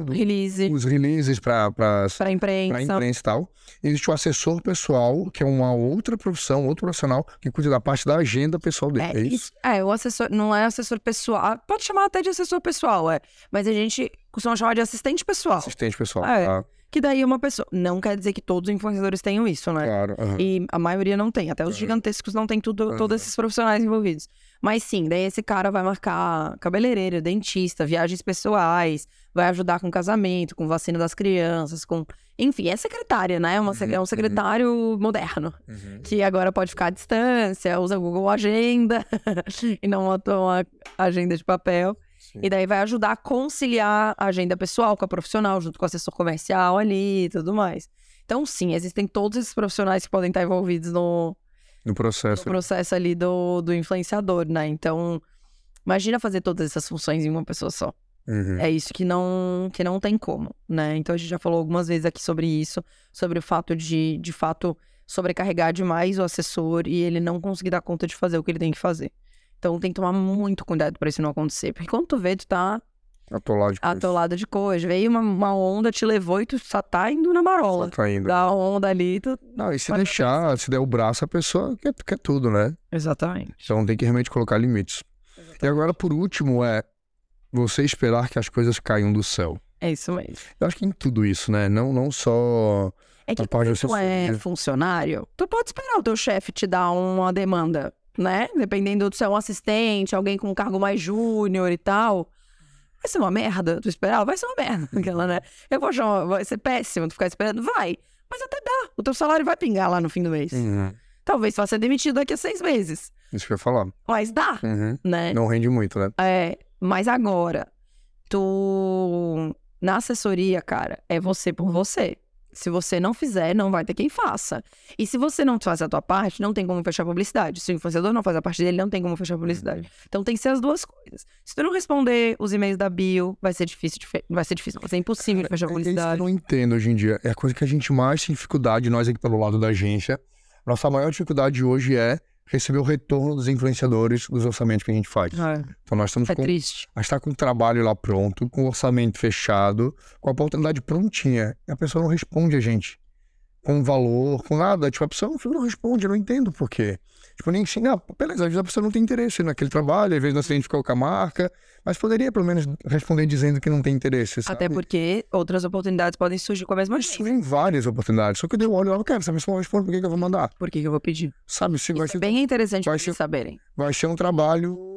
Release
os releases para
para imprensa.
imprensa e tal. Existe o assessor pessoal, que é uma outra profissão, outro profissional que cuida da parte da agenda pessoal dele. É,
É,
isso?
é, o assessor não é assessor pessoal. Pode chamar até de assessor pessoal, é. Mas a gente costuma chamar de assistente pessoal.
Assistente pessoal.
É.
tá?
Que daí é uma pessoa. Não quer dizer que todos os influenciadores tenham isso, né?
Claro. aham.
E a maioria não tem. Até os
Aham.
gigantescos não tem tudo,
Aham.
todos esses profissionais envolvidos. Mas sim, daí esse cara vai marcar cabeleireiro, dentista, viagens pessoais, vai ajudar com casamento, com vacina das crianças, com. Enfim, é secretária, né? É uma
Uhum,
é um
uhum.
secretário moderno.
Uhum.
Que agora pode ficar à distância, usa Google Agenda <laughs> e não uma agenda de papel.
Sim.
E daí vai ajudar a conciliar a agenda pessoal com a profissional, junto com o assessor comercial ali e tudo mais. Então, sim, existem todos esses profissionais que podem estar envolvidos no,
No
no
processo.
processo ali do, do influenciador, né? Então, imagina fazer todas essas funções em uma pessoa só.
Uhum.
É isso que não, que não tem como, né? Então, a gente já falou algumas vezes aqui sobre isso, sobre o fato de, de fato, sobrecarregar demais o assessor e ele não conseguir dar conta de fazer o que ele tem que fazer. Então tem que tomar muito cuidado pra isso não acontecer. Porque quando tu vê, tu tá
Atolado de coisa.
atolado de coisa. Veio uma, uma onda, te levou e tu só tá indo na marola.
Só tá indo.
Da onda ali, tu...
Não, e se
Pode
deixar, se der o braço, a pessoa quer, quer tudo, né?
Exatamente.
Então tem que realmente colocar limites. E agora, por último, é você esperar que as coisas caiam do céu.
É isso mesmo.
Eu acho que em tudo isso, né? Não, não só
É que
de
tu é funcionário, tu pode esperar o teu chefe te dar uma demanda, né? Dependendo se é um assistente, alguém com um cargo mais júnior e tal. Vai ser uma merda, tu esperar? Vai ser uma merda. <laughs> Aquela, né? Eu vou achar, uma- vai ser péssimo tu ficar esperando? Vai. Mas até dá. O teu salário vai pingar lá no fim do mês.
Uhum.
Talvez tu vá ser demitido daqui a seis meses.
Isso que eu ia falar.
Mas dá,
Uhum.
né?
Não rende muito, né?
É, mas agora, tu. Na assessoria, cara, é você por você. Se você não fizer, não vai ter quem faça. E se você não faz a tua parte, não tem como fechar a publicidade. Se o influenciador não faz a parte dele, não tem como fechar a publicidade. Então tem que ser as duas coisas. Se tu não responder os e-mails da bio, vai ser difícil de fe... vai ser difícil, vai ser impossível de fechar a
É isso que eu
publicidade.
não entendo hoje em dia. É a coisa que a gente mais tem dificuldade, nós aqui pelo lado da agência. Nossa maior dificuldade hoje é receber o retorno dos influenciadores dos orçamentos que a gente faz.
É,
Então nós estamos
é
com,
triste.
a gente tá com o trabalho lá pronto, com o orçamento fechado, com a oportunidade prontinha. E a pessoa não responde a gente. Com valor, com nada. Tipo, a pessoa não, não responde, eu não entendo por quê. Tipo, nem assim, ah, beleza, às vezes a pessoa não tem interesse naquele trabalho, às vezes não se identificou com a marca, mas poderia pelo menos responder dizendo que não tem interesse, sabe?
Até porque outras oportunidades podem surgir com a mesma gente.
surgem várias oportunidades. Só que eu dei o olho lá, cara, se a pessoa responde, por que, que eu vou mandar?
Por que, que eu vou pedir?
Sabe, se vai
Isso
ser,
é bem interessante
vai
pra
ser-
vocês saberem.
Vai ser um trabalho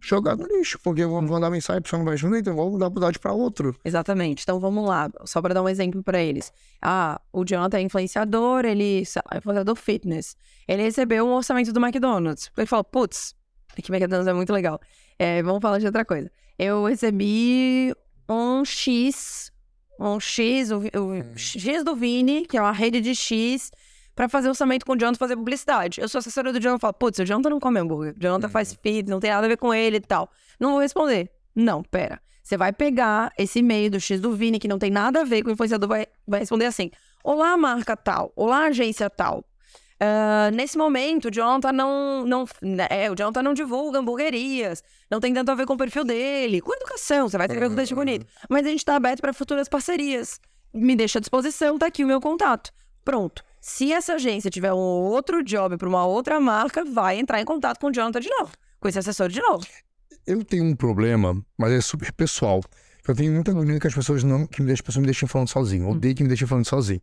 jogado no lixo, porque eu vou mandar mensagem, a pessoa não vai responder, então vou dar oportunidade para outro.
Exatamente. Então vamos lá, só para dar um exemplo para eles. Ah, o Jonathan é influenciador, ele é influenciador fitness. Ele recebeu um orçamento do McDonald's. Ele falou, putz, que McDonald's é muito legal. É, vamos falar de outra coisa. Eu recebi um X, um X, o, o X do Vini, que é uma rede de X, para fazer orçamento com o Jonathan fazer publicidade. Eu sou assessora do Jonathan e falo, putz, o Jonathan não come hambúrguer. O Jonathan faz fit, não tem nada a ver com ele e tal. Não vou responder. Não, pera. Você vai pegar esse e-mail do X do Vini, que não tem nada a ver com o influenciador, vai, vai responder assim: Olá, marca tal. Olá, agência tal. Ah, nesse momento, o Jonathan não, não, é, o Jonathan não divulga hamburguerias, não tem tanto a ver com o perfil dele, com educação, você vai escrever com texto bonito. Mas a gente tá aberto para futuras parcerias. Me deixa à disposição, tá aqui o meu contato. Pronto. Se essa agência tiver um outro job para uma outra marca, vai entrar em contato com o Jonathan de novo, com esse assessor de novo.
Eu tenho um problema, mas é super pessoal. Eu tenho muita agonia que as pessoas não. que me deixam, as pessoas me deixem falando sozinho. Eu Odeio que me deixem falando sozinho.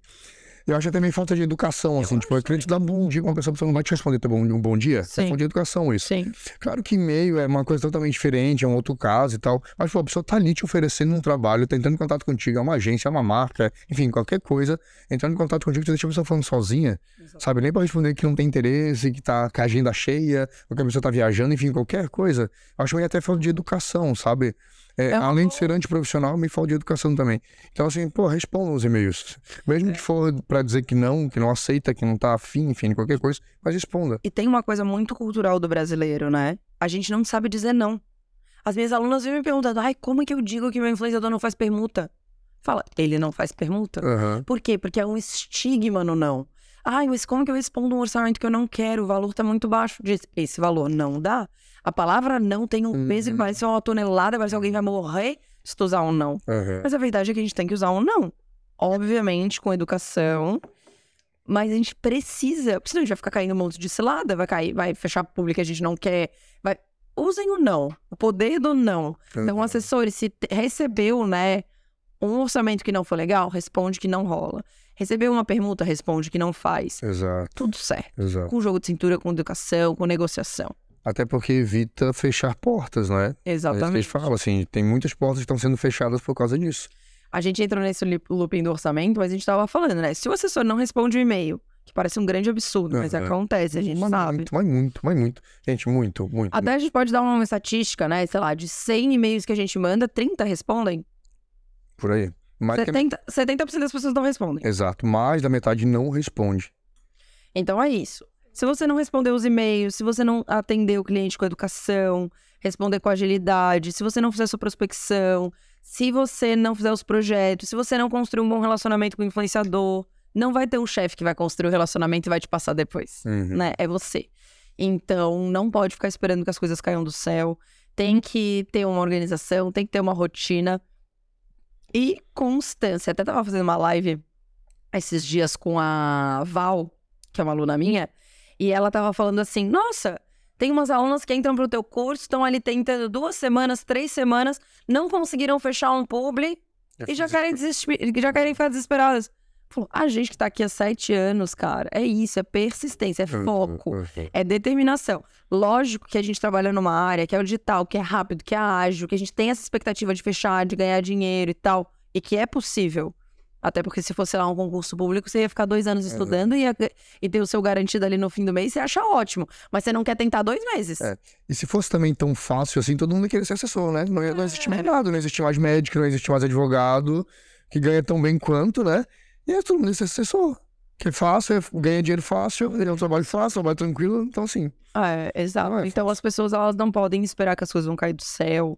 Eu acho até meio falta de educação, assim. Tipo, eu acredito dar bom dia com uma pessoa, a pessoa não vai te responder teu bom, um bom dia.
Sim.
É falta de educação isso.
Sim.
Claro que e-mail é uma coisa totalmente diferente, é um outro caso e tal. Mas, pô, a pessoa tá ali te oferecendo um trabalho, tá entrando em contato contigo, é uma agência, é uma marca, enfim, qualquer coisa, entrando em contato contigo, tu deixa a pessoa falando sozinha, sabe? Nem pra responder que não tem interesse, que tá com a agenda cheia, ou que a pessoa tá viajando, enfim, qualquer coisa. Eu acho meio até falta de educação, sabe? É,
É
além de ser antiprofissional, me falta de educação também. Então, assim, pô, responda os e-mails. Mesmo que for pra dizer que não, que não aceita, que não tá afim, enfim, qualquer coisa, mas responda.
E tem uma coisa muito cultural do brasileiro, né? A gente não sabe dizer não. As minhas alunas vivem me perguntando, ai, como é que eu digo que meu influenciador não faz permuta? Fala, ele não faz permuta?
Aham.
Por quê? Porque é um estigma no não. Ai, mas como que eu respondo um orçamento que eu não quero? O valor tá muito baixo. Diz, esse valor não dá. A palavra não tem um peso que
Uhum.
parece uma tonelada, parece que alguém vai morrer se tu usar um não.
Aham.
Mas a verdade é que a gente tem que usar um não. Obviamente, com educação. Mas a gente precisa, senão a gente vai ficar caindo um monte de cilada, vai cair, vai fechar público que a gente não quer. Vai... Usem o não, o poder do não. Então, assessores, se recebeu, né, um orçamento que não foi legal, responde que não rola. Recebeu uma permuta, responde que não faz.
Exato,
Tudo certo.
exato.
Com jogo de cintura, com educação, com negociação.
Até porque evita fechar portas, não é? É isso que eles
Exatamente.
falam, assim, tem muitas portas que estão sendo fechadas por causa disso.
A gente entrou nesse looping do orçamento, mas a gente tava falando, né? Se o assessor não responde o e-mail, que parece um grande absurdo, mas
Aham.
acontece, a gente
mas
sabe.
muito, mas muito, mas muito. Gente, muito, muito.
Até a gente pode dar uma estatística, né? Sei lá, de 100 e-mails que a gente manda, 30 respondem.
Por aí. Mais que a
70%, 70% das pessoas não respondem.
Exato, mais da metade não responde.
Então é isso. Se você não responder os e-mails, se você não atender o cliente com educação, responder com agilidade, se você não fizer sua prospecção, se você não fizer os projetos, se você não construir um bom relacionamento com o influenciador, não vai ter um chefe que vai construir o relacionamento e vai te passar depois,
Uhum.
né? É você. Então, não pode ficar esperando que as coisas caiam do céu. Tem que ter uma organização, tem que ter uma rotina e constância. Até tava fazendo uma live esses dias com a Val, que é uma aluna minha, e ela tava falando assim: Nossa, tem umas alunas que entram pro teu curso, estão ali tentando duas semanas, três semanas, não conseguiram fechar um publi e já querem, já querem ficar desesperadas. Falou, a gente que tá aqui há sete anos, cara, é isso, é persistência, é foco, é determinação. Lógico que a gente trabalha numa área que é o digital, que é rápido, que é ágil, que a gente tem essa expectativa de fechar, de ganhar dinheiro e tal, e que é possível. Até porque se fosse lá um concurso público, você ia ficar dois anos estudando é. e, ia, e ter o seu garantido ali no fim do mês, você acha ótimo. Mas você não quer tentar dois meses.
É. E se fosse também tão fácil assim, todo mundo ia querer ser assessor, né? Não, não existe mais nada, não existe mais médico, não existe mais advogado, que ganha tão bem quanto, né? E aí todo mundo ia ser assessor. Que é fácil, é, ganha dinheiro fácil, é um trabalho fácil, trabalho tranquilo, então assim.
É, exato. É então as pessoas elas não podem esperar que as coisas vão cair do céu.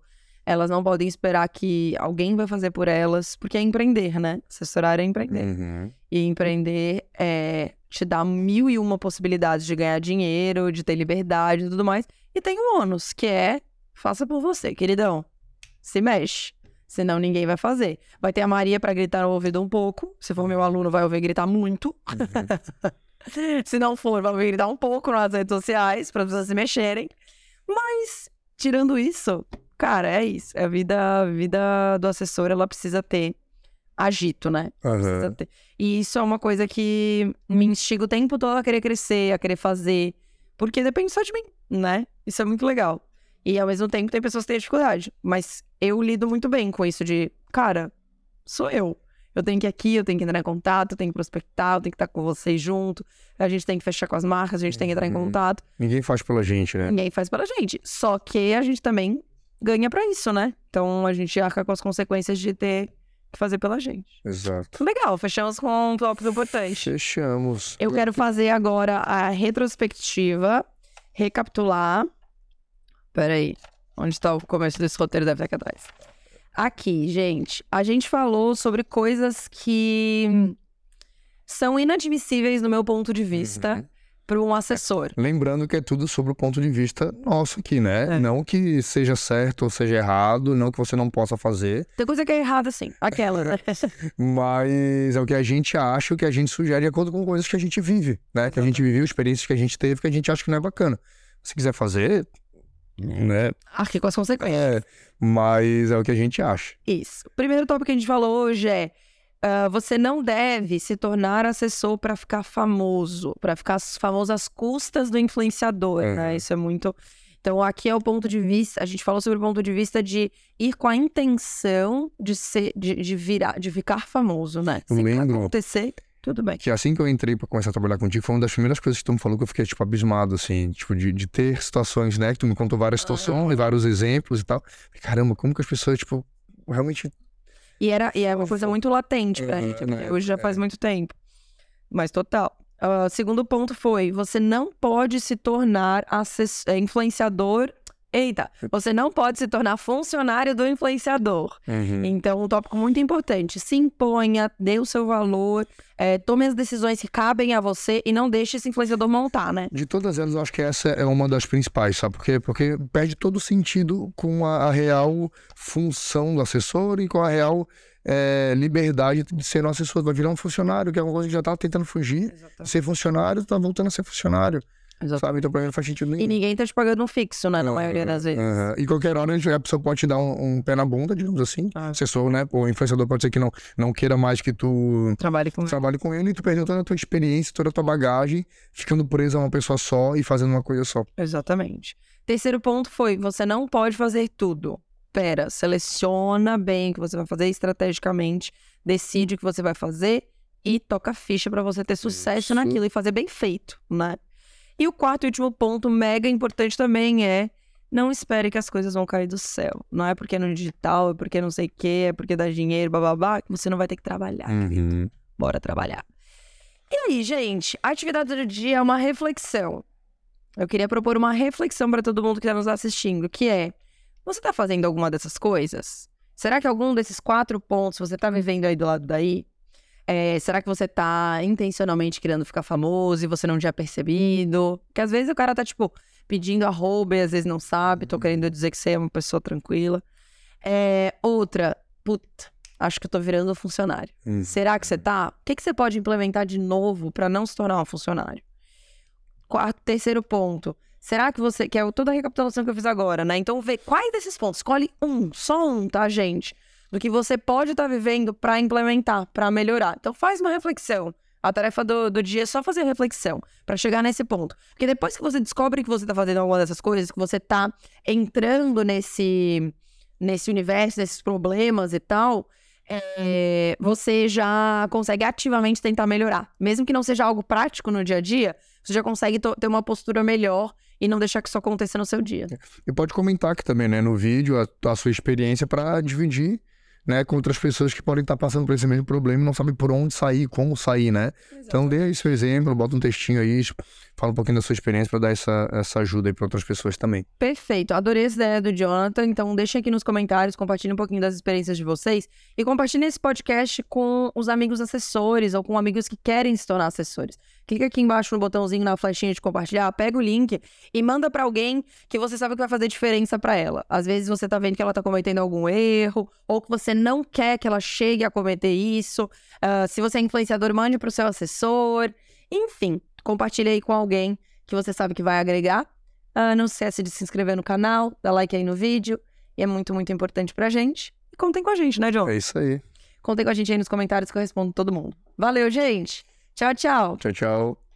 Elas não podem esperar que alguém vai fazer por elas, porque é empreender, né? Assessorar é empreender. Uhum. E empreender é te dar mil e uma possibilidades de ganhar dinheiro, de ter liberdade e tudo mais. E tem um ônus, que é faça por você, queridão. Se mexe. Senão ninguém vai fazer. Vai ter a Maria para gritar no ouvido um pouco. Se for meu aluno, vai ouvir gritar muito. Uhum. <laughs> Se não for, vai ouvir gritar um pouco nas redes sociais para as pessoas se mexerem. Mas, tirando isso, Cara, é isso. A vida, a vida do assessor, ela precisa ter agito, né?
Uhum.
Ter. E isso é uma coisa que me instiga o tempo todo a querer crescer, a querer fazer. Porque depende só de mim, né? Isso é muito legal. E ao mesmo tempo tem pessoas que têm dificuldade. Mas eu lido muito bem com isso de, cara, sou eu. Eu tenho que ir aqui, eu tenho que entrar em contato, eu tenho que prospectar, eu tenho que estar com vocês junto. A gente tem que fechar com as marcas, a gente tem que entrar em uhum. contato.
Ninguém faz pela gente, né?
Ninguém faz pela gente. Só que a gente também ganha para isso, né? Então a gente arca com as consequências de ter que fazer pela gente.
Exato.
Legal, fechamos com um tópico importante.
Fechamos.
Eu quero fazer agora a retrospectiva, recapitular. Peraí, onde está o começo desse roteiro? Deve estar aqui atrás. Aqui, gente, a gente falou sobre coisas que são inadmissíveis no meu ponto de vista. Uhum para um assessor.
Lembrando que é tudo sobre o ponto de vista nosso aqui, né? É. Não que seja certo ou seja errado, não que você não possa fazer.
Tem coisa que é errada, sim. Aquela, né? <laughs>
Mas é o que a gente acha, o que a gente sugere de acordo com coisas que a gente vive, né? Que a gente viveu, experiências que a gente teve, que a gente acha que não é bacana. Se quiser fazer, né?
Arque com as consequências.
É, mas é o que a gente acha.
Isso. O primeiro tópico que a gente falou hoje é Uh, você não deve se tornar assessor para ficar famoso, para ficar famoso às custas do influenciador, uhum. né? Isso é muito. Então, aqui é o ponto de vista. A gente falou sobre o ponto de vista de ir com a intenção de ser, de, de virar, de ficar famoso, né?
Eu Se lembro.
acontecer, tudo bem.
Que assim que eu entrei para começar a trabalhar contigo, foi uma das primeiras coisas que tu me falou que eu fiquei, tipo, abismado, assim, tipo, de, de ter situações, né? Que tu me contou várias situações, uhum. vários exemplos e tal. Caramba, como que as pessoas, tipo, realmente
e, era, e é uma coisa muito latente pra gente, porque hoje já faz muito tempo. Mas total. O uh, segundo ponto foi: você não pode se tornar é, influenciador. Eita, você não pode se tornar funcionário do influenciador. Uhum. Então, um tópico muito importante: se imponha, dê o seu valor, é, tome as decisões que cabem a você e não deixe esse influenciador montar, né?
De todas elas, eu acho que essa é uma das principais, sabe por quê? Porque perde todo o sentido com a, a real função do assessor e com a real é, liberdade de ser um assessor. Vai virar um funcionário, que é uma coisa que já tá tentando fugir. Exatamente. Ser funcionário, tá voltando a ser funcionário. Exato. Sabe? Então, pra mim não faz sentido nenhum.
E ninguém tá te pagando um fixo, né? Na maioria das vezes.
Uh, e qualquer hora a pessoa pode te dar um, um pé na bunda, digamos assim. Ah. Assessor, né? O influenciador pode ser que não, não queira mais que tu
trabalhe com,
trabalhe com ele e tu perdeu toda a tua experiência, toda a tua bagagem, ficando preso a uma pessoa só e fazendo uma coisa só.
Exatamente. Terceiro ponto foi: você não pode fazer tudo. Pera, seleciona bem o que você vai fazer estrategicamente, decide o que você vai fazer e toca ficha para você ter sucesso Isso. naquilo e fazer bem feito, né? E o quarto e último ponto, mega importante também, é não espere que as coisas vão cair do céu. Não é porque é no digital, é porque não sei o quê, é porque dá dinheiro, bababá, que você não vai ter que trabalhar, uhum. Bora trabalhar. E aí, gente, a atividade do dia é uma reflexão. Eu queria propor uma reflexão para todo mundo que está nos assistindo, que é: você está fazendo alguma dessas coisas? Será que algum desses quatro pontos você está vivendo aí do lado daí? É, será que você tá intencionalmente querendo ficar famoso e você não tinha percebido? Porque às vezes o cara tá, tipo, pedindo arroba e às vezes não sabe, tô querendo dizer que você é uma pessoa tranquila. É, outra, puta, acho que eu tô virando funcionário.
Hum.
Será que você tá? O que, que você pode implementar de novo para não se tornar um funcionário? Quarto, terceiro ponto. Será que você. Que é toda a recapitulação que eu fiz agora, né? Então, vê quais desses pontos. Escolhe um, só um, tá, gente? Do que você pode estar vivendo para implementar, para melhorar. Então, faz uma reflexão. A tarefa do, do dia é só fazer reflexão para chegar nesse ponto. Porque depois que você descobre que você tá fazendo alguma dessas coisas, que você tá entrando nesse, nesse universo, nesses problemas e tal, é, você já consegue ativamente tentar melhorar. Mesmo que não seja algo prático no dia a dia, você já consegue ter uma postura melhor e não deixar que isso aconteça no seu dia.
E pode comentar aqui também, né, no vídeo, a, a sua experiência para dividir, né, com outras pessoas que podem estar passando por esse mesmo problema e não sabem por onde sair, como sair, né? Então dê aí seu exemplo, bota um textinho aí, fala um pouquinho da sua experiência para dar essa, essa ajuda aí para outras pessoas também.
Perfeito, adorei essa ideia do Jonathan. Então, deixem aqui nos comentários, compartilhem um pouquinho das experiências de vocês e compartilhem esse podcast com os amigos assessores ou com amigos que querem se tornar assessores. Clica aqui embaixo no botãozinho na flechinha de compartilhar, pega o link e manda pra alguém que você sabe que vai fazer diferença pra ela. Às vezes você tá vendo que ela tá cometendo algum erro ou que você não quer que ela chegue a cometer isso. Ah, se você é influenciador, mande pro seu assessor. Enfim, compartilhe aí com alguém que você sabe que vai agregar. Ah, não se esquece de se inscrever no canal, dar like aí no vídeo. E é muito, muito importante pra gente. E contem com a gente, né, John?
É isso aí.
Contem com a gente aí nos comentários que eu respondo todo mundo. Valeu, gente! Tchau, tchau!
Tchau, tchau.